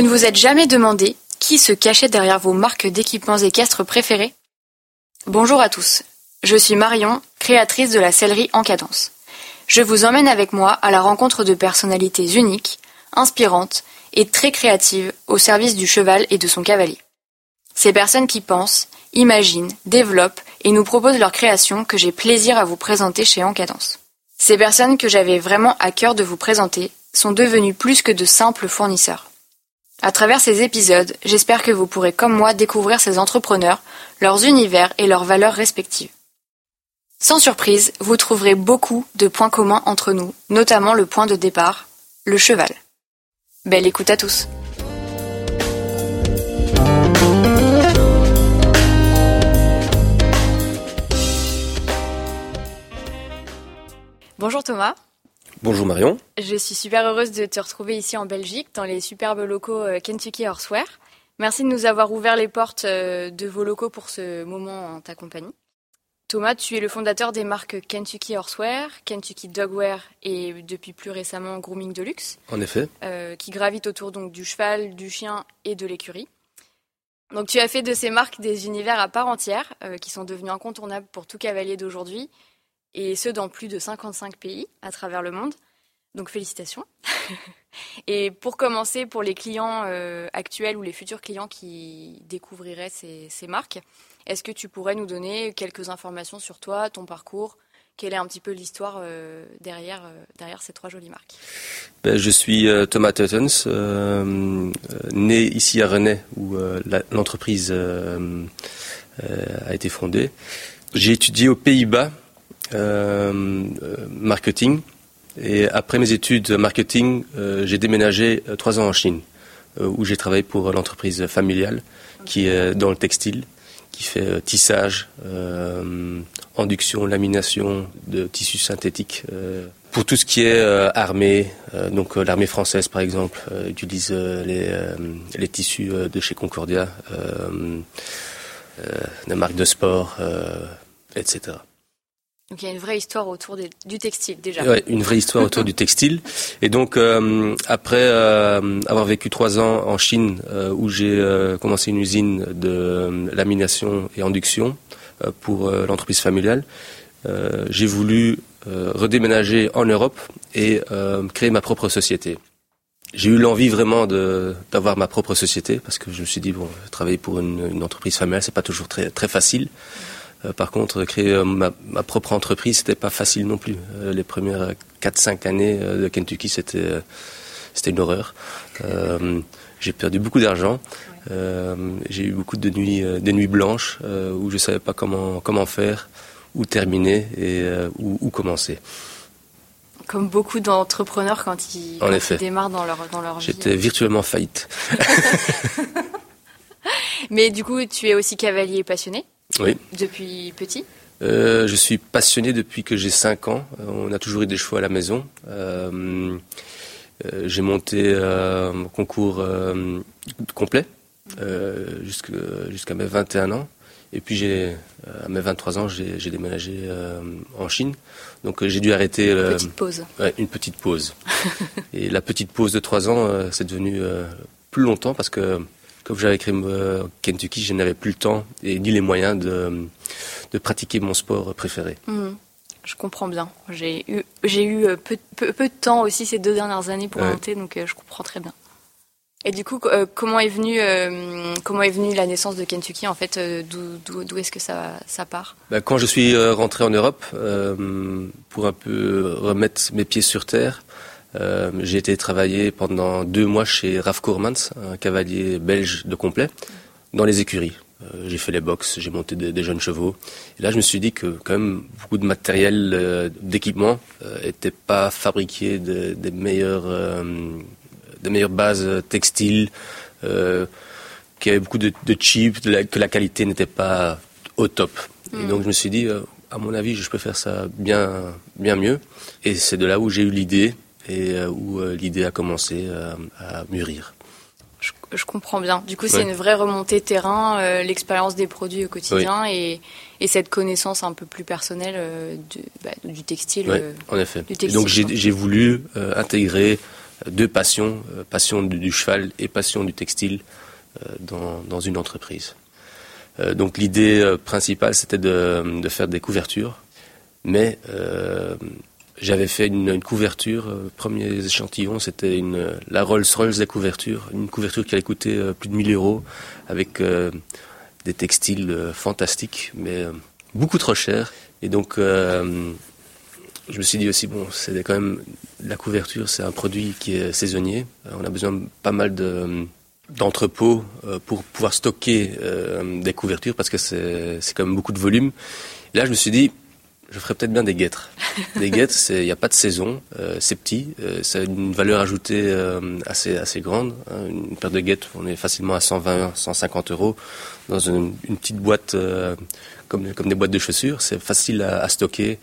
Vous ne vous êtes jamais demandé qui se cachait derrière vos marques d'équipements équestres préférées? Bonjour à tous, je suis Marion, créatrice de la sellerie en cadence. Je vous emmène avec moi à la rencontre de personnalités uniques, inspirantes et très créatives au service du cheval et de son cavalier. Ces personnes qui pensent, imaginent, développent et nous proposent leurs créations que j'ai plaisir à vous présenter chez Encadence. Ces personnes que j'avais vraiment à cœur de vous présenter sont devenues plus que de simples fournisseurs. À travers ces épisodes, j'espère que vous pourrez comme moi découvrir ces entrepreneurs, leurs univers et leurs valeurs respectives. Sans surprise, vous trouverez beaucoup de points communs entre nous, notamment le point de départ, le cheval. Belle écoute à tous. Bonjour Thomas. Bonjour Marion. Je suis super heureuse de te retrouver ici en Belgique, dans les superbes locaux euh, Kentucky Horseware. Merci de nous avoir ouvert les portes euh, de vos locaux pour ce moment en ta compagnie. Thomas, tu es le fondateur des marques Kentucky Horseware, Kentucky Dogwear et depuis plus récemment Grooming Deluxe. En effet. Euh, qui gravitent autour donc du cheval, du chien et de l'écurie. Donc tu as fait de ces marques des univers à part entière qui sont devenus incontournables pour tout cavalier d'aujourd'hui et ce dans plus de 55 pays à travers le monde. Donc félicitations. et pour commencer, pour les clients euh, actuels ou les futurs clients qui découvriraient ces, marques, est-ce que tu pourrais nous donner quelques informations sur toi, ton parcours? Quelle est un petit peu l'histoire euh, derrière, euh, derrière ces trois jolies marques? Ben, Je suis Thomas Tuttons, né ici à Rennes, où l'entreprise a été fondée. J'ai étudié aux Pays-Bas marketing. Et après mes études marketing, euh, j'ai déménagé trois ans en Chine, où j'ai travaillé pour l'entreprise familiale qui est dans le textile, qui fait tissage, induction, lamination de tissus synthétiques. pour tout ce qui est armée, donc l'armée française par exemple utilise les, les, tissus de chez Concordia, des marques de sport, etc. Donc il y a une vraie histoire autour du textile déjà. Oui, une vraie histoire autour du textile. Et donc euh, après euh, avoir vécu trois ans en Chine, euh, où j'ai commencé une usine de lamination et induction pour l'entreprise familiale, j'ai voulu redéménager en Europe et créer ma propre société. J'ai eu l'envie vraiment d'avoir ma propre société parce que je me suis dit bon, travailler pour une, une entreprise familiale, c'est pas toujours très très facile. Euh, par contre, créer euh, ma, propre entreprise, c'était pas facile non plus. Euh, les premières 4-5 années de Kentucky, c'était c'était une horreur. j'ai perdu beaucoup d'argent. j'ai eu beaucoup de nuits, des nuits blanches où je savais pas comment comment faire, où terminer et où, commencer. Comme beaucoup d'entrepreneurs quand, ils, démarrent dans leur dans leur vie. J'étais virtuellement faillite. Mais du coup, tu es aussi cavalier passionné. Oui. Depuis petit euh, Je suis passionné depuis que j'ai 5 ans. Euh, on a toujours eu des chevaux à la maison. Euh, j'ai monté un concours complet jusqu'à mes 21 ans. Et puis j'ai, à mes 23 ans, j'ai déménagé en Chine. Donc j'ai dû arrêter. Une petite pause. une petite pause. et la petite pause de 3 ans, c'est devenu plus longtemps parce que comme j'avais créé euh, Kentucky, je n'avais plus le temps et ni les moyens de, de pratiquer mon sport préféré. Mhm. Je comprends bien. J'ai eu, j'ai eu euh, peu, peu, de temps aussi ces deux dernières années pour monter, donc euh, je comprends très bien. Et du coup, comment est venue comment est venue la naissance de Kentucky en fait D'où est-ce que ça, ça part? Ben, Quand je suis rentré en Europe pour un peu remettre mes pieds sur terre, euh, j'ai été travailler pendant deux mois chez Raf Kourmans, un cavalier belge de complet, dans les écuries. Euh, j'ai fait les box, j'ai monté des, jeunes chevaux. Et là, je me suis dit que quand même beaucoup de matériel euh, d'équipement n'était pas fabriqué des meilleures des meilleures bases textiles, qu'il y avait beaucoup de, de cheap, que la qualité n'était pas au top. Et mm. donc je me suis dit, à mon avis, je peux faire ça bien bien mieux. Et c'est de là où j'ai eu l'idée et euh, où euh, l'idée a commencé euh, à mûrir. Je, comprends bien. Du coup, c'est une vraie remontée terrain, l'expérience des produits au quotidien et, et, cette connaissance un peu plus personnelle bah, du textile. En effet. donc j'ai voulu intégrer deux passions, passion du, cheval et passion du textile dans, dans, une entreprise. donc l'idée principale, c'était de, de, faire des couvertures, mais j'avais fait une, couverture, euh, premier échantillon, c'était une la Rolls-Royce des couvertures, une couverture qui allait coûter euh, plus de 1000 euros, avec euh, des textiles fantastiques, mais beaucoup trop chers. Et donc, je me suis dit aussi, bon, c'est quand même la couverture, c'est un produit qui est saisonnier. On a besoin de pas mal de d'entrepôts pour pouvoir stocker des couvertures parce que c'est quand même beaucoup de volume. Là, je me suis dit, je ferais peut-être bien des guêtres. Des guêtres, il n'y a pas de saison, euh, c'est petit, euh, ça a une valeur ajoutée euh, assez, assez grande. Hein. Une paire de guêtres, on est facilement à 120, 150 euros dans une, petite boîte comme, comme des boîtes de chaussures. C'est facile à, stocker,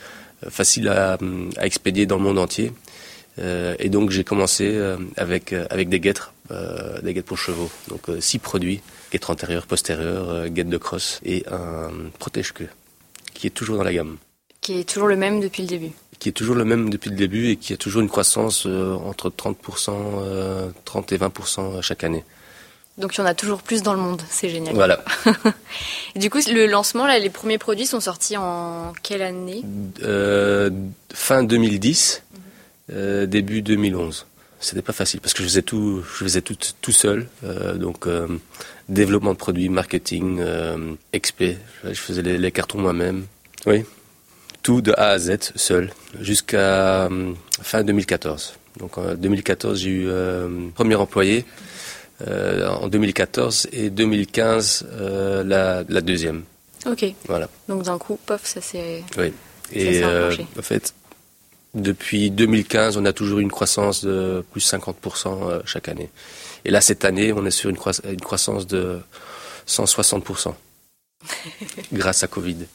facile à, à, expédier dans le monde entier. et donc j'ai commencé avec, avec des guêtres, des guêtres pour chevaux. Donc six produits, guêtres antérieures, postérieures, guêtres de crosse et un protège-queue qui est toujours dans la gamme. Qui est toujours le même depuis le début. Qui est toujours le même depuis le début et qui a toujours une croissance euh, entre 30%, 30 euh, et 20% chaque année. Donc il y en a toujours plus dans le monde, c'est génial. Voilà. du coup, le lancement, là, les premiers produits sont sortis en quelle année? Euh, Fin 2010, début 2011. C'était pas facile parce que je faisais tout, je faisais tout, tout seul. donc développement de produits, marketing, XP. Je faisais les cartons moi-même. Oui tout de A à Z seul jusqu'à euh, fin 2014. Donc en 2014, j'ai eu euh, premier employé. Euh, en 2014 et 2015 la, deuxième. Ok. Voilà. Donc d'un coup, pof, ça s'est. Oui. Et en fait, depuis 2015, on a toujours une croissance de plus 50% chaque année. Et là, cette année, on est sur une croissance de 160% grâce à Covid.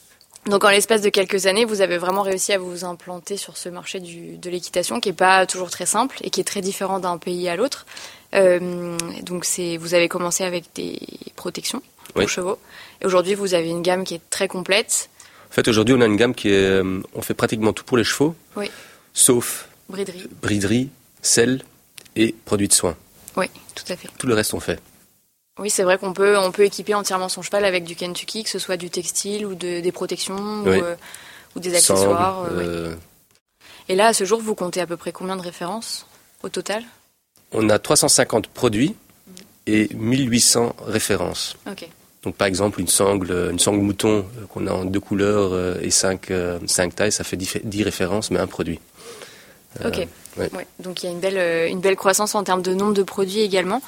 Donc en l'espace de quelques années, vous avez vraiment réussi à vous implanter sur ce marché du, de l'équitation qui est pas toujours très simple et qui est très différent d'un pays à l'autre. Euh, donc c'est, vous avez commencé avec des protections pour chevaux et aujourd'hui vous avez une gamme qui est très complète. En fait aujourd'hui on a une gamme qui est, euh, on fait pratiquement tout pour les chevaux, oui. sauf briderie, briderie, sel et produits de soins. Oui, tout à fait. Tout le reste on fait. Oui, c'est vrai qu'on peut, on peut équiper entièrement son cheval avec du Kentucky, que ce soit du textile ou de, des protections ou, euh, des accessoires. Euh, Et là, à ce jour, vous comptez à peu près combien de références au total? On a 350 produits et 1800 références. Donc par exemple, une sangle, une sangle mouton euh, qu'on a en deux couleurs et cinq, cinq tailles, ça fait 10, références, mais un produit. Ok. Donc il y a une belle, une belle croissance en termes de nombre de produits également.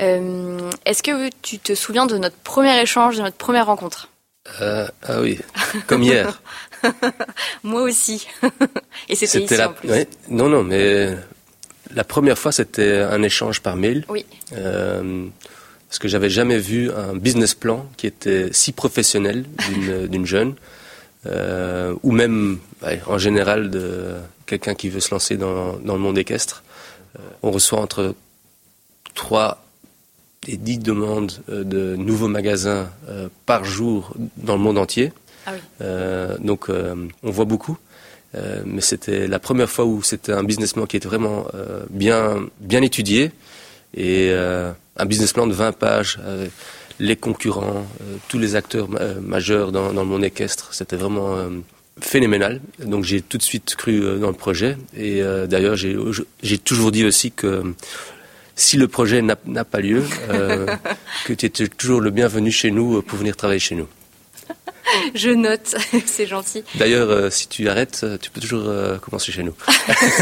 Euh, est-ce que tu te souviens de notre premier échange, de notre première rencontre? Euh, Ah oui, comme hier. Moi aussi. Et c'était ici la... en plus. Non, non, mais la première fois, c'était un échange par mail. Oui. Euh, parce que j'avais jamais vu un business plan qui était si professionnel d'une jeune, euh, ou même en général de quelqu'un qui veut se lancer dans, dans le monde équestre. Euh, on reçoit entre 3 et 10 demandes euh, de nouveaux magasins euh, par jour dans le monde entier. Ah euh, donc on voit beaucoup. mais c'était la première fois où c'était un business plan qui était vraiment bien, bien étudié et un business plan de 20 pages avec les concurrents, tous les acteurs majeurs dans, dans, le monde équestre. C'était vraiment phénoménal. Donc j'ai tout de suite cru dans le projet. Et d'ailleurs, j'ai toujours dit aussi que si le projet n'a pas lieu, euh, que tu es toujours le bienvenu chez nous euh, pour venir travailler chez nous. Je note, c'est gentil. D'ailleurs, euh, si tu arrêtes, tu peux toujours commencer chez nous.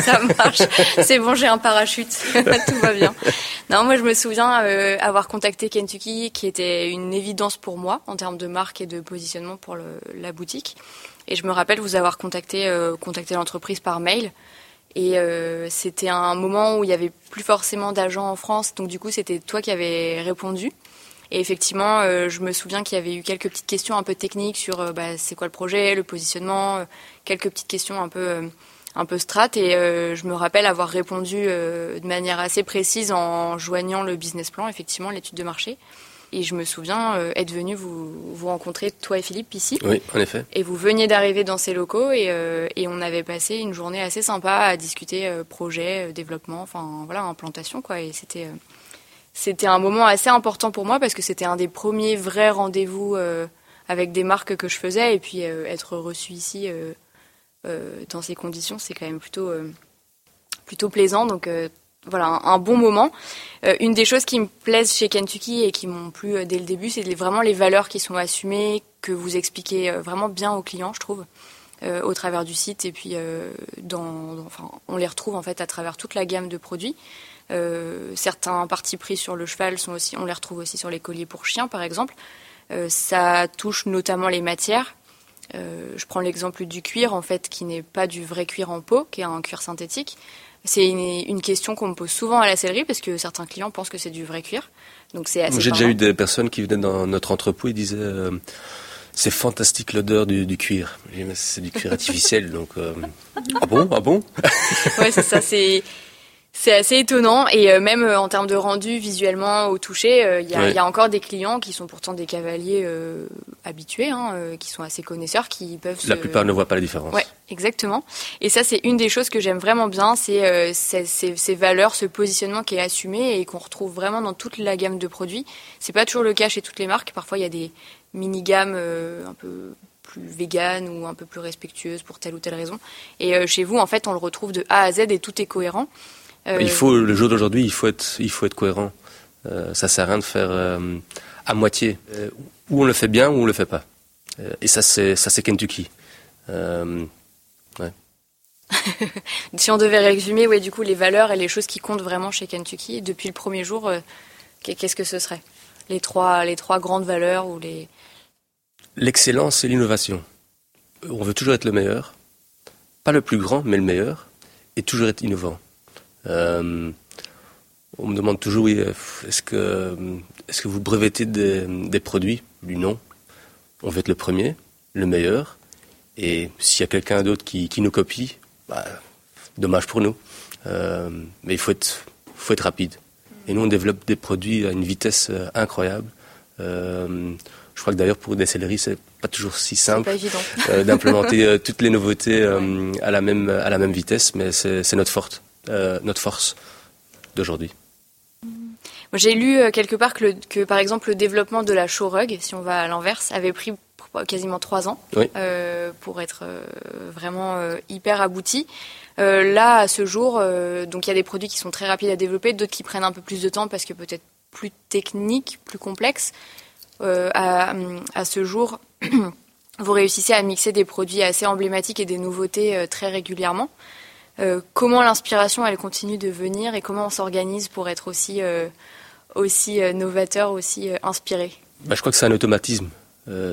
Ça marche. C'est bon, j'ai un parachute. Tout va bien. Non, moi, je me souviens avoir contacté Kentucky, qui était une évidence pour moi en termes de marque et de positionnement pour le, la boutique. Et je me rappelle vous avoir contacté, contacté l'entreprise par mail. Et euh, c'était un moment où il y avait plus forcément d'agents en France, donc du coup c'était toi qui avais répondu. Et effectivement, euh, je me souviens qu'il y avait eu quelques petites questions un peu techniques sur euh, bah, c'est quoi le projet, le positionnement, quelques petites questions un peu un peu strat. Et je me rappelle avoir répondu de manière assez précise en joignant le business plan, effectivement l'étude de marché. Et je me souviens euh, être venu vous, vous rencontrer, toi et Philippe, ici. Oui, en effet. Et vous veniez d'arriver dans ces locaux et, euh, et, on avait passé une journée assez sympa à discuter euh, projet, développement, enfin voilà, implantation quoi. Et c'était c'était un moment assez important pour moi parce que c'était un des premiers vrais rendez-vous avec des marques que je faisais et puis être reçu ici dans ces conditions, c'est quand même plutôt plutôt plaisant. Donc voilà, un, bon moment. Euh, une des choses qui me plaisent chez Kentucky et qui m'ont plu euh, dès le début, c'est vraiment les valeurs qui sont assumées, que vous expliquez euh, vraiment bien aux clients, je trouve, au travers du site. Et puis, dans, enfin, on les retrouve en fait à travers toute la gamme de produits. certains partis pris sur le cheval sont aussi, on les retrouve aussi sur les colliers pour chiens, par exemple. ça touche notamment les matières. je prends l'exemple du cuir, en fait, qui n'est pas du vrai cuir en peau, qui est un cuir synthétique. C'est une, question qu'on me pose souvent à la sellerie parce que certains clients pensent que c'est du vrai cuir. Donc c'est J'ai déjà eu des personnes qui venaient dans notre entrepôt et disaient euh, c'est fantastique l'odeur du, cuir. C'est du cuir artificiel donc euh, ah bon ah bon? ouais c'est ça c'est c'est assez étonnant et euh, même euh, en termes de rendu visuellement au toucher, il euh, y, y, a encore des clients qui sont pourtant des cavaliers habitués, hein, qui sont assez connaisseurs, qui peuvent. La plupart ne voient pas la différence. Ouais, exactement. Et ça, c'est une des choses que j'aime vraiment bien, c'est ces valeurs, ce positionnement qui est assumé et qu'on retrouve vraiment dans toute la gamme de produits. C'est pas toujours le cas chez toutes les marques. Parfois, il y a des mini gammes un peu plus véganes ou un peu plus respectueuses pour telle ou telle raison. Et chez vous, en fait, on le retrouve de A à Z et tout est cohérent. Euh, il faut le jour d'aujourd'hui, il faut être, il faut être cohérent. Euh, ça sert à rien de faire euh, à moitié. Ou on le fait bien, ou on le fait pas. et ça, c'est ça, c'est Kentucky. Ouais. si on devait résumer, ouais, du coup, les valeurs et les choses qui comptent vraiment chez Kentucky depuis le premier jour, qu'est-ce que ce serait? Les trois, les trois grandes valeurs ou les L'excellence et l'innovation. On veut toujours être le meilleur, pas le plus grand, mais le meilleur, et toujours être innovant. Euh, on me demande toujours, oui, est-ce que, est-ce que vous brevetez des, des produits? Du non. On veut être le premier, le meilleur. Et s'il y a quelqu'un d'autre qui, qui, nous copie, bah, dommage pour nous. Euh, mais il faut être, faut être rapide. Et nous, on développe des produits à une vitesse euh, incroyable. Euh, je crois que d'ailleurs pour des céleries, c'est pas toujours si simple euh, d'implémenter euh, toutes les nouveautés euh, à la même à la même vitesse, mais c'est notre forte. Euh, notre force d'aujourd'hui. J'ai lu euh, quelque part que, que, par exemple, le développement de la rug, si on va à l'inverse, avait pris quasiment trois ans euh, pour être vraiment hyper abouti. là, à ce jour, donc il y a des produits qui sont très rapides à développer, d'autres qui prennent un peu plus de temps parce que peut-être plus techniques, plus complexes. À, à, ce jour, vous réussissez à mixer des produits assez emblématiques et des nouveautés très régulièrement. Euh, comment l'inspiration elle continue de venir et comment on s'organise pour être aussi euh, aussi euh, novateur, aussi inspiré? Bah, Je crois que c'est un automatisme.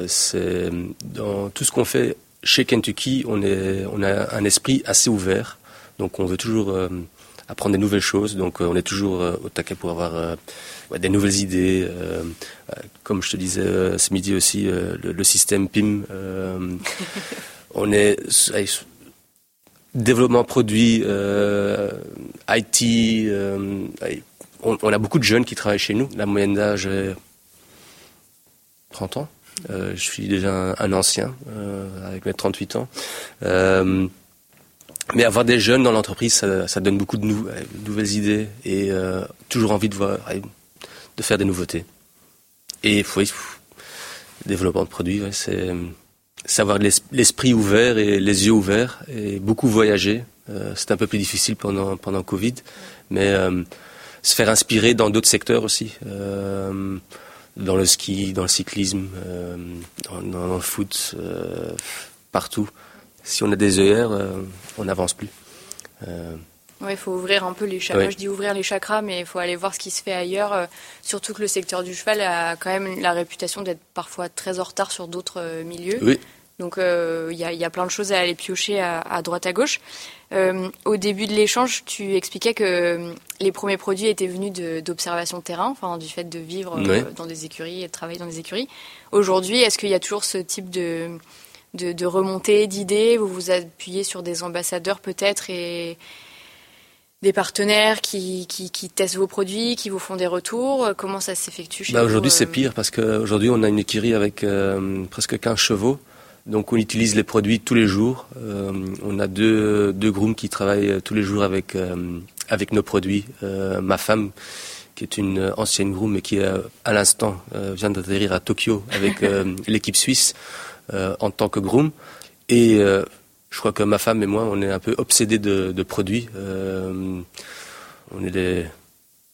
c'est dans tout ce qu'on fait chez Kentucky, on est on a un esprit assez ouvert, donc on veut toujours apprendre des nouvelles choses, donc on est toujours au taquet pour avoir des nouvelles idées. comme je te disais ce midi aussi, le, le, système PIM. on est développement produit, euh, IT. Euh, on, a beaucoup de jeunes qui travaillent chez nous. La moyenne d'âge est 30 ans. Euh, je suis déjà un, ancien euh, avec mes 38 ans. Euh, mais avoir des jeunes dans l'entreprise, ça, donne beaucoup de nouvelles idées et toujours envie de voir, de faire des nouveautés. Et faut, développement de produits, c'est savoir l'esprit ouvert et les yeux ouverts et beaucoup voyager. Euh, c'est un peu plus difficile pendant pendant Covid, mais euh, se faire inspirer dans d'autres secteurs aussi, euh, dans le ski, dans le cyclisme, euh, dans, dans, le foot, euh, partout. Si on a des œillères, on n'avance plus. Oui, il faut ouvrir un peu les chakras. Je dis ouvrir les chakras, mais il faut aller voir ce qui se fait ailleurs. surtout que le secteur du cheval a quand même la réputation d'être parfois très en retard sur d'autres milieux. Oui. Donc il euh, y, a, y, a, plein de choses à aller piocher à, à droite à gauche. Euh, au début de l'échange, tu expliquais que euh, les premiers produits étaient venus d'observation terrain, enfin du fait de vivre euh, dans des écuries et de travailler dans des écuries. Aujourd'hui, est-ce qu'il y a toujours ce type de, de, de remontée d'idées? Vous vous appuyez sur des ambassadeurs peut-être et des partenaires qui, qui, qui, testent vos produits, qui vous font des retours Comment ça s'effectue chez bah, Aujourd'hui, c'est pire parce qu'aujourd'hui, on a une écurie avec presque 15 chevaux. Donc, on utilise les produits tous les jours. on a deux, deux grooms qui travaillent tous les jours avec, avec nos produits. ma femme qui est une ancienne groom mais qui à l'instant vient d'atterrir à Tokyo avec l'équipe suisse en tant que groom. Et je crois que ma femme et moi, on est un peu obsédés de, produits. Euh, on est les,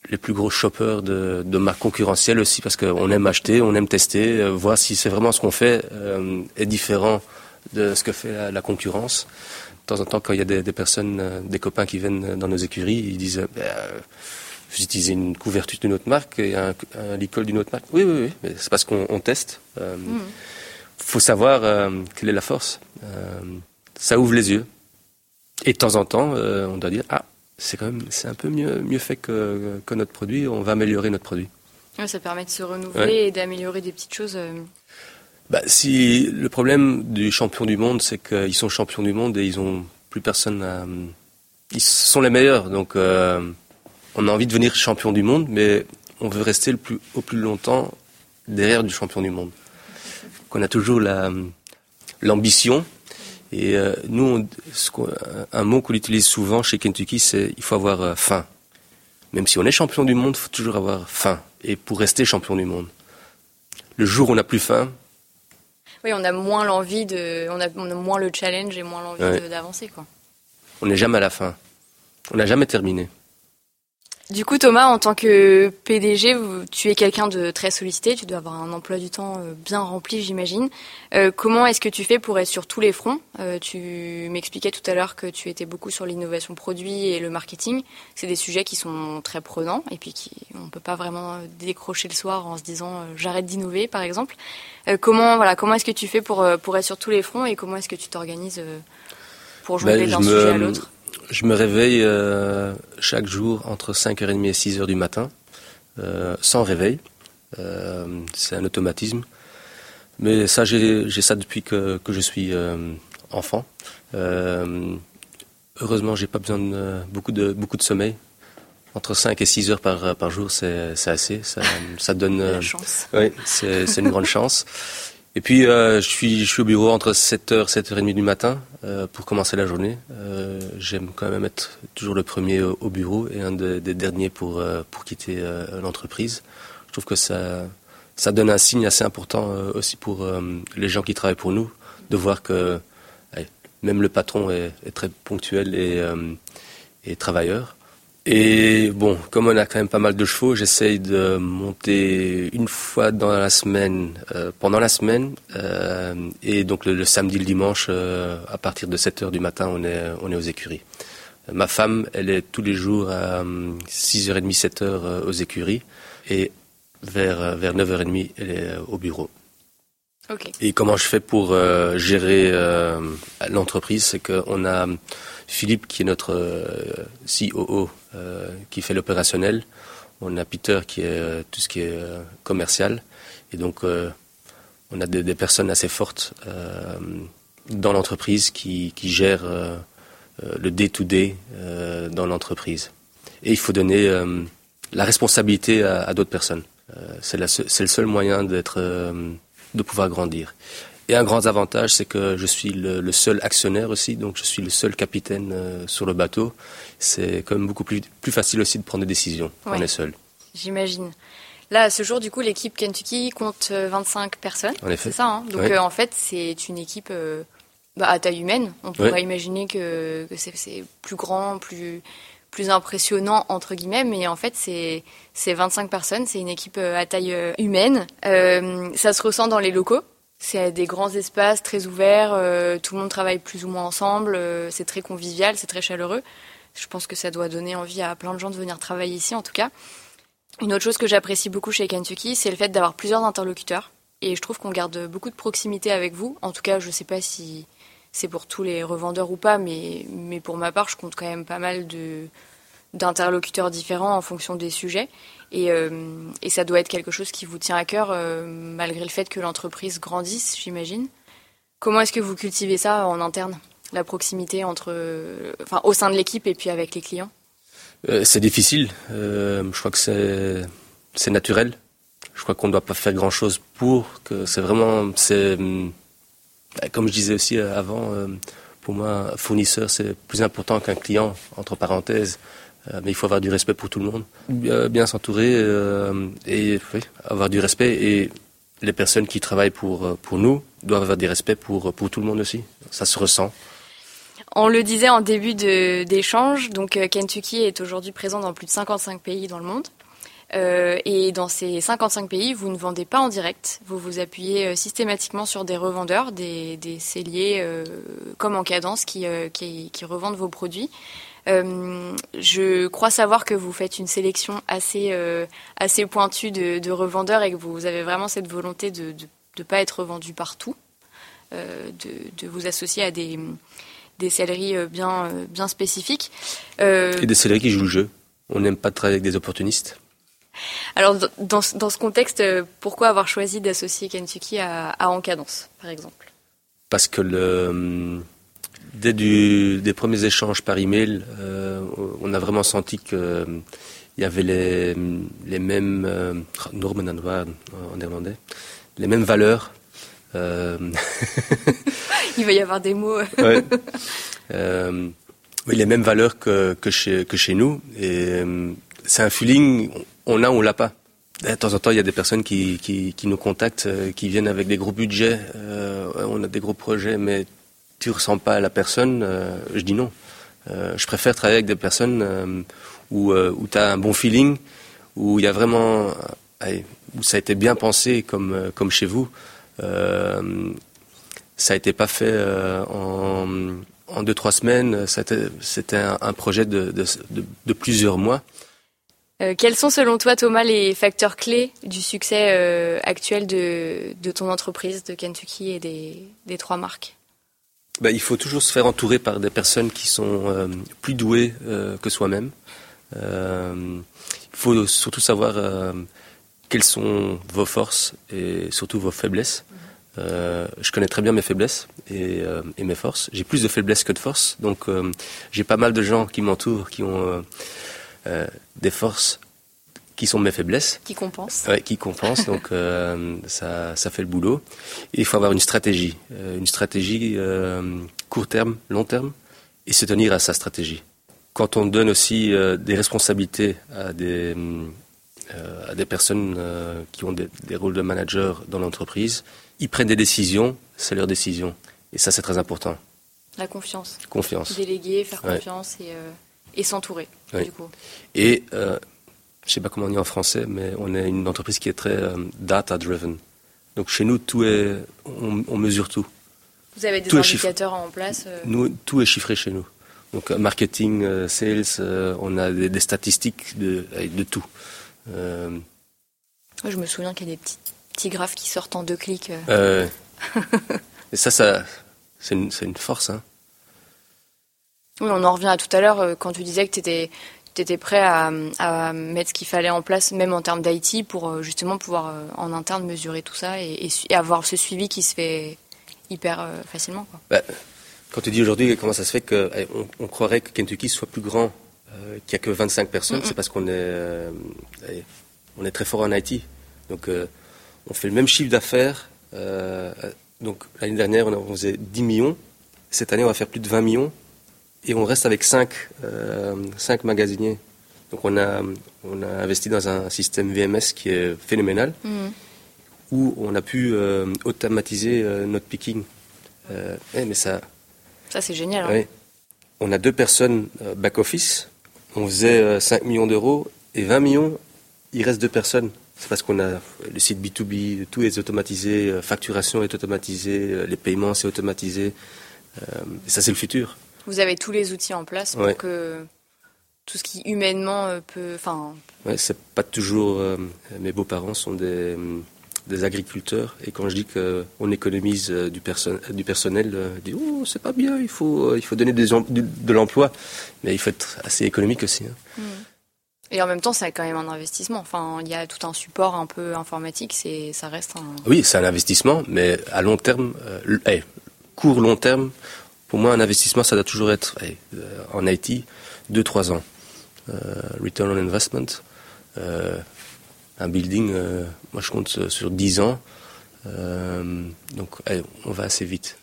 les plus gros shoppers de, de marques concurrentielles aussi parce qu'on aime acheter, on aime tester, euh, voir si c'est vraiment ce qu'on fait euh, est différent de ce que fait la, concurrence. De temps en temps, quand il y a des, personnes, des copains qui viennent dans nos écuries, ils disent ben, vous utilisez une couverture d'une autre marque et un, un licol d'une autre marque. Oui, oui, oui, c'est parce qu'on teste. Il mm. faut savoir quelle est la force ça ouvre les yeux. Et de temps en temps, euh, on doit dire ah, c'est quand même c'est un peu mieux mieux fait que, que notre produit. On va améliorer notre produit. ça permet de se renouveler et d'améliorer des petites choses. Euh. Bah, si le problème du champion du monde, c'est qu'ils sont champions du monde et ils ont plus personne à. Ils sont les meilleurs, donc euh, on a envie de devenir champion du monde, mais on veut rester le plus au plus longtemps derrière du champion du monde. Qu'on a toujours la l'ambition et euh, nous, un mot qu'on utilise souvent chez Kentucky, c'est il faut avoir euh, faim. Même si on est champion du monde, il faut toujours avoir faim. Et pour rester champion du monde. Le jour où on n'a plus faim. Oui, on a moins l'envie de. On a, moins le challenge et moins l'envie d'avancer, quoi. On n'est jamais à la fin. On n'a jamais terminé. Du coup, Thomas, en tant que PDG, tu es quelqu'un de très sollicité, tu dois avoir un emploi du temps euh, bien rempli, j'imagine. Euh, comment est-ce que tu fais pour être sur tous les fronts? Euh, Tu m'expliquais tout à l'heure que tu étais beaucoup sur l'innovation produit et le marketing. C'est des sujets qui sont très prenants et puis qui, on ne peut pas vraiment décrocher le soir en se disant j'arrête d'innover, par exemple. comment voilà, comment est-ce que tu fais pour, pour être sur tous les fronts et comment est-ce que tu t'organises pour jouer ben, d'un sujet à l'autre? Je me réveille euh, chaque jour entre 5h30 et 6h du matin, euh, sans réveil. Euh, c'est un automatisme. Mais ça, j'ai ça depuis que, que je suis enfant. heureusement, j'ai pas besoin de beaucoup de beaucoup de sommeil. Entre 5 et 6 heures par, par jour, c'est assez. Ça, ça donne. chance. Oui, c'est une grande chance. Et puis, euh, je, suis, je suis au bureau entre 7h, 7h30 du matin euh, pour commencer la journée. Euh, J'aime quand même être toujours le premier au, bureau et un des, derniers pour, pour quitter l'entreprise. Je trouve que ça, ça donne un signe assez important aussi pour les gens qui travaillent pour nous, de voir que même le patron est, est très ponctuel et, et travailleur. Et bon, comme on a quand même pas mal de chevaux, j'essaye de monter une fois dans la semaine, euh, pendant la semaine, euh, et donc le, samedi, le dimanche, euh, à partir de 7 heures du matin, on est, on est aux écuries. Ma femme, elle est tous les jours à 6h30, 7h aux écuries, et vers, vers 9h30, elle est au bureau. Okay. Et comment je fais pour gérer l'entreprise, c'est qu'on a Philippe qui est notre COO euh, qui fait l'opérationnel. On a Peter qui est euh, tout ce qui est euh, commercial. Et donc, on a des, personnes assez fortes dans l'entreprise qui, qui, gèrent le day-to-day dans l'entreprise. Et il faut donner la responsabilité à, d'autres personnes. c'est le seul moyen d'être, de pouvoir grandir. Et un grand avantage, c'est que je suis le, seul actionnaire aussi, donc je suis le seul capitaine euh, sur le bateau. C'est quand même beaucoup plus, plus facile aussi de prendre des décisions quand on est seul. J'imagine. Là, à ce jour, du coup, l'équipe Kentucky compte 25 euh, personnes. En effet. C'est ça, hein Donc, euh, en fait, c'est une équipe bah, à taille humaine. On pourrait imaginer que, que c'est plus grand, plus, plus impressionnant, entre guillemets, mais en fait, c'est 25 personnes. C'est une équipe à taille humaine. ça se ressent dans les locaux. C'est des grands espaces très ouverts, euh, tout le monde travaille plus ou moins ensemble, euh, c'est très convivial, c'est très chaleureux. Je pense que ça doit donner envie à plein de gens de venir travailler ici en tout cas. Une autre chose que j'apprécie beaucoup chez Kentucky, c'est le fait d'avoir plusieurs interlocuteurs. Et je trouve qu'on garde beaucoup de proximité avec vous. En tout cas, je ne sais pas si c'est pour tous les revendeurs ou pas, mais, mais pour ma part, je compte quand même pas mal d'interlocuteurs différents en fonction des sujets. Et, euh, et, ça doit être quelque chose qui vous tient à cœur, euh, malgré le fait que l'entreprise grandisse, j'imagine. Comment est-ce que vous cultivez ça en interne, la proximité entre, enfin, au sein de l'équipe et puis avec les clients? C'est difficile. je crois que c'est naturel. Je crois qu'on ne doit pas faire grand-chose pour que c'est vraiment... Comme je disais aussi avant, pour moi, un fournisseur, c'est plus important qu'un client, entre parenthèses. Euh, mais il faut avoir du respect pour tout le monde, bien, s'entourer euh, et avoir du respect. Et les personnes qui travaillent pour, euh, pour nous doivent avoir du respect pour, pour tout le monde aussi. Ça se ressent. On le disait en début d'échange, donc Kentucky est aujourd'hui présent dans plus de 55 pays dans le monde. et dans ces 55 pays, vous ne vendez pas en direct. Vous vous appuyez systématiquement sur des revendeurs, des, des celliers comme en cadence qui, qui, qui, revendent vos produits. Euh, je crois savoir que vous faites une sélection assez, euh, assez pointue de, revendeurs et que vous avez vraiment cette volonté de ne pas être vendu partout, euh, de, vous associer à des, des selleries bien, bien spécifiques. et des selleries qui jouent le jeu. On n'aime pas travailler avec des opportunistes. Alors, dans, dans ce contexte, pourquoi avoir choisi d'associer Kentucky à, à Encadence, par exemple? Parce que le Dès du, des premiers échanges par email, euh, on a vraiment senti qu'il euh, y avait les, les mêmes euh, en néerlandais, les mêmes valeurs. Euh, Il va y avoir des mots. ouais. oui, les mêmes valeurs que, que, chez, que chez nous. Et c'est un feeling, on a ou on l'a pas. De temps en temps, il y a des personnes qui, qui, qui nous contactent, qui viennent avec des gros budgets. on a des gros projets, mais tu ressens pas la personne, euh, je dis non. Euh, je préfère travailler avec des personnes euh, où, où tu as un bon feeling, où il y a vraiment, où ça a été bien pensé comme, comme chez vous. ça a été pas fait en, deux, trois semaines. C'était un, un, projet de, de, plusieurs mois. quels sont selon toi, Thomas, les facteurs clés du succès actuel de, de ton entreprise, de Kentucky et des, des trois marques? Ben, il faut toujours se faire entourer par des personnes qui sont euh, plus douées euh, que soi-même. Euh, il faut surtout savoir quelles sont vos forces et surtout vos faiblesses. je connais très bien mes faiblesses et mes forces. J'ai plus de faiblesses que de forces, donc j'ai pas mal de gens qui m'entourent qui ont des forces qui sont mes faiblesses. Qui compensent. Ouais, qui compensent. donc euh, ça, ça fait le boulot. Et il faut avoir une stratégie, euh, une stratégie euh, court terme, long terme, et se tenir à sa stratégie. Quand on donne aussi des responsabilités à des à des personnes qui ont des, des, rôles de manager dans l'entreprise, ils prennent des décisions, c'est leur décision. Et ça, c'est très important. La confiance. Confiance. Déléguer, faire confiance et, et s'entourer, du coup. Et je sais pas comment on dit en français, mais on est une entreprise qui est très euh, data-driven. Donc chez nous, tout est, on, mesure tout. Vous avez des indicateurs en place euh Nous, tout est chiffré chez nous. Donc euh, marketing, sales, on a des, statistiques de, de tout. Je me souviens qu'il y a des petits, petits graphes qui sortent en deux clics. et ça, ça c'est une, une, force. Hein. Oui, on en revient à tout à l'heure quand tu disais que tu étais tu étais prêt à, mettre ce qu'il fallait en place, même en termes d'IT, pour euh, justement pouvoir euh, en interne mesurer tout ça et, avoir ce suivi qui se fait hyper euh, facilement. Bah, quand tu dis aujourd'hui comment ça se fait qu'on eh, on croirait que Kentucky soit plus grand, qu'il n'y a que 25 personnes, c'est parce qu'on est, eh, on est très fort en IT. Donc on fait le même chiffre d'affaires. donc l'année dernière on faisait 10 millions. Cette année on va faire plus de 20 millions et on reste avec cinq, euh, cinq magasiniers. Donc on a, on a investi dans un système VMS qui est phénoménal, mhm. où on a pu euh, automatiser euh, notre picking. Eh, mais ça, ça c'est génial. Hein. On a deux personnes back-office, on faisait 5 millions d'euros, et 20 millions, il reste deux personnes. C'est parce qu'on a le site B2B, tout est automatisé, facturation est automatisée, les paiements c'est automatisé. et ça c'est le futur. Vous avez tous les outils en place pour que tout ce qui humainement euh, peut. Enfin. Ouais, c'est pas toujours. Euh, mes beaux-parents sont des, des, agriculteurs et quand je dis qu'on économise euh, du, du personnel, oh c'est pas bien, il faut il faut donner des, de, l'emploi, mais il faut être assez économique aussi. Hein. Hmm. Et en même temps, c'est quand même un investissement. Enfin, il y a tout un support un peu informatique, c'est ça reste un. Oui, c'est un investissement, mais à long terme, court long terme, pour moi, un investissement, ça doit toujours être euh, en IT, 2-3 ans. return on investment. un building, moi je compte sur 10 ans. donc on va assez vite.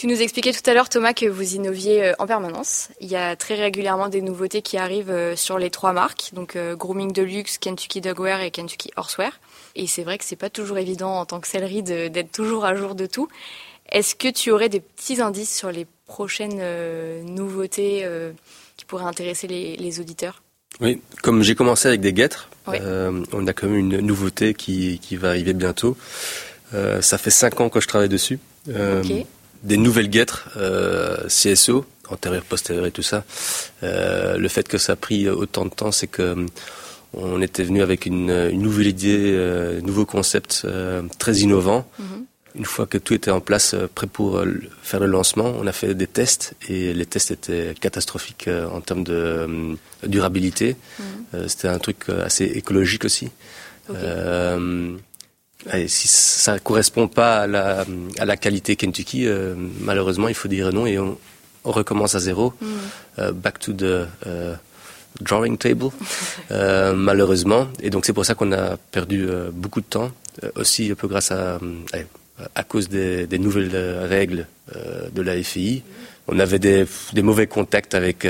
Tu nous expliquais tout à l'heure, Thomas, que vous innoviez euh, en permanence. Il y a très régulièrement des nouveautés qui arrivent euh, sur les trois marques, donc euh, Grooming Deluxe, Kentucky Dogwear et Kentucky Horsewear. Et c'est vrai que c'est pas toujours évident en tant que céleri d'être toujours à jour de tout. Est-ce que tu aurais des petits indices sur les prochaines nouveautés qui pourraient intéresser les, auditeurs? Oui, comme j'ai commencé avec des guêtres, on a quand même une nouveauté qui, qui va arriver bientôt. ça fait cinq ans que je travaille dessus. Ok des nouvelles guêtres euh, CSO, antérieur, postérieur et tout ça. Euh, le fait que ça a pris autant de temps, c'est que euh, on était venu avec une, une nouvelle idée, un nouveau concept très innovant. Mhm. Une fois que tout était en place, prêt pour faire le lancement, on a fait des tests et les tests étaient catastrophiques en termes de durabilité. Mhm. C'était un truc assez écologique aussi. Et si ça correspond pas à la, à la qualité Kentucky, euh, malheureusement, il faut dire non et on, on recommence à zéro. Euh, back to the drawing table, euh, malheureusement. Et donc c'est pour ça qu'on a perdu beaucoup de temps, aussi un peu grâce à, à cause des, des nouvelles règles de la FI. On avait des, des mauvais contacts avec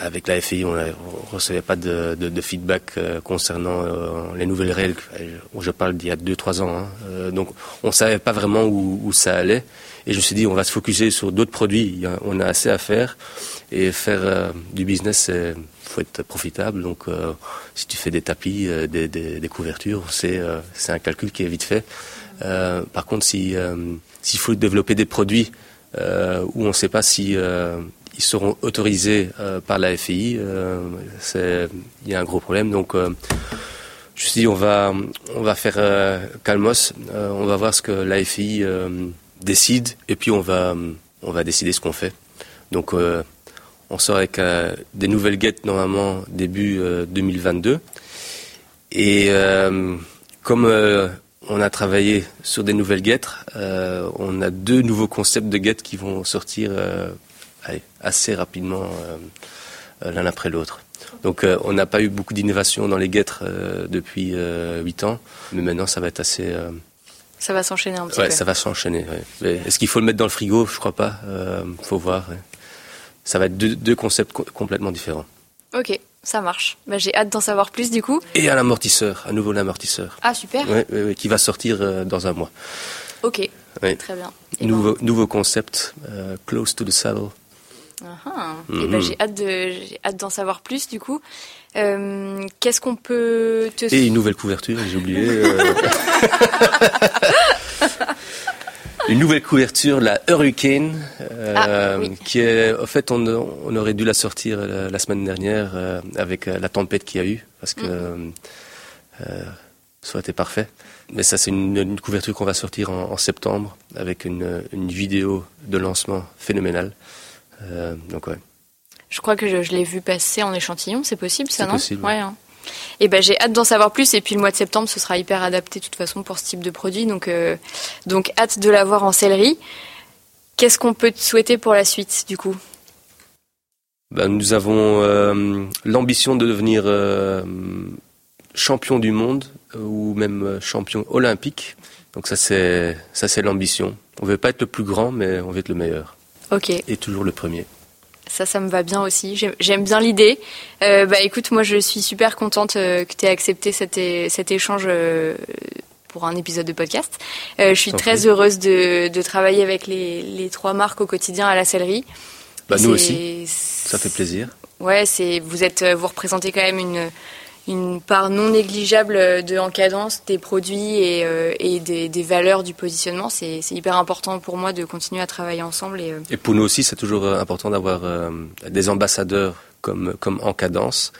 avec la FI, on ne recevait pas de, feedback euh, concernant euh, les nouvelles règles. Je parle d'il y a 2-3 ans. Hein. donc on ne savait pas vraiment où, ça allait. Et je me suis dit, on va se focuser sur d'autres produits. on a assez à faire. Et faire euh, du business, il faut être profitable. Donc si tu fais des tapis, des, couvertures, c'est un calcul qui est vite fait. Par contre, s'il faut développer des produits où on ne sait pas si ils seront autorisés euh, par la FI. Euh, il y a un gros problème. Donc, euh, je me suis dit, on va, on va faire calmos. on va voir ce que la FI décide et puis on va, on va décider ce qu'on fait. Donc, on sort avec des nouvelles guettes normalement début 2022. Et comme on a travaillé sur des nouvelles guêtres. on a deux nouveaux concepts de guettes qui vont sortir assez rapidement euh, euh, l'un après l'autre. Donc euh, on n'a pas eu beaucoup d'innovation dans les guêtres depuis 8 ans, mais maintenant ça va être assez... ça va s'enchaîner un petit ouais, peu. ça va s'enchaîner. Est-ce qu'il faut le mettre dans le frigo? Je crois pas. Il faut voir. Ça va être deux, concepts complètement différents. Ok, ça marche. Bah, j'ai hâte d'en savoir plus du coup. Et un amortisseur, un nouveau amortisseur. Ah super. Oui, qui va sortir dans un mois. Ok, très bien. nouveau, ben... nouveau concept, close to the saddle. Ah, mhm. j'ai hâte de, j'ai hâte d'en savoir plus du coup. Euh, qu'est-ce qu'on peut te Et une nouvelle couverture, j'ai oublié. Euh. une nouvelle couverture, la Hurricane, euh, ah, qui est, en fait, on, on, aurait dû la sortir la, semaine dernière avec la tempête qu'il y a eu, parce que mhm. ça aurait été parfait. Mais ça, c'est une, une, couverture qu'on va sortir en, en septembre avec une, une vidéo de lancement phénoménale. Euh, donc ouais. Je crois que je, l'ai vu passer en échantillon, c'est possible ça, non? possible. Ouais. Hein. Et eh ben j'ai hâte d'en savoir plus et puis le mois de septembre ce sera hyper adapté de toute façon pour ce type de produit donc euh, donc hâte de l'avoir en céleri. Qu'est-ce qu'on peut te souhaiter pour la suite du coup? Ben, nous avons euh, l'ambition de devenir champion du monde ou même champion olympique. Donc ça c'est ça c'est l'ambition. On veut pas être le plus grand mais on veut être le meilleur. Ok. Et toujours le premier. Ça, ça me va bien aussi. J'aime bien l'idée. Euh, bah, écoute, moi, je suis super contente euh, que tu aies accepté cet, cet échange euh, pour un épisode de podcast. je suis très heureuse de, de, travailler avec les, les, trois marques au quotidien à la sellerie. Bah, nous aussi. Ça fait plaisir. Ouais, c'est vous êtes vous représentez quand même une une part non négligeable de en cadence des produits et, euh, et des, des, valeurs du positionnement. C'est hyper important pour moi de continuer à travailler ensemble. Et, euh, et pour nous aussi, c'est toujours euh, important d'avoir des ambassadeurs comme, comme en cadence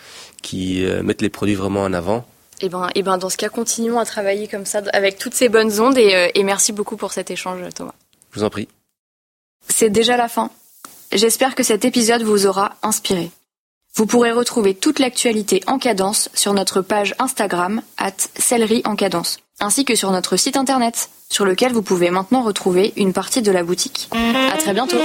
qui mettent les produits vraiment en avant. Et ben, et ben, dans ce cas, continuons à travailler comme ça avec toutes ces bonnes ondes et, et merci beaucoup pour cet échange, Thomas. Je vous en prie. C'est déjà la fin. J'espère que cet épisode vous aura inspiré. Vous pourrez retrouver toute l'actualité en cadence sur notre page Instagram, at en cadence, ainsi que sur notre site internet, sur lequel vous pouvez maintenant retrouver une partie de la boutique. À très bientôt!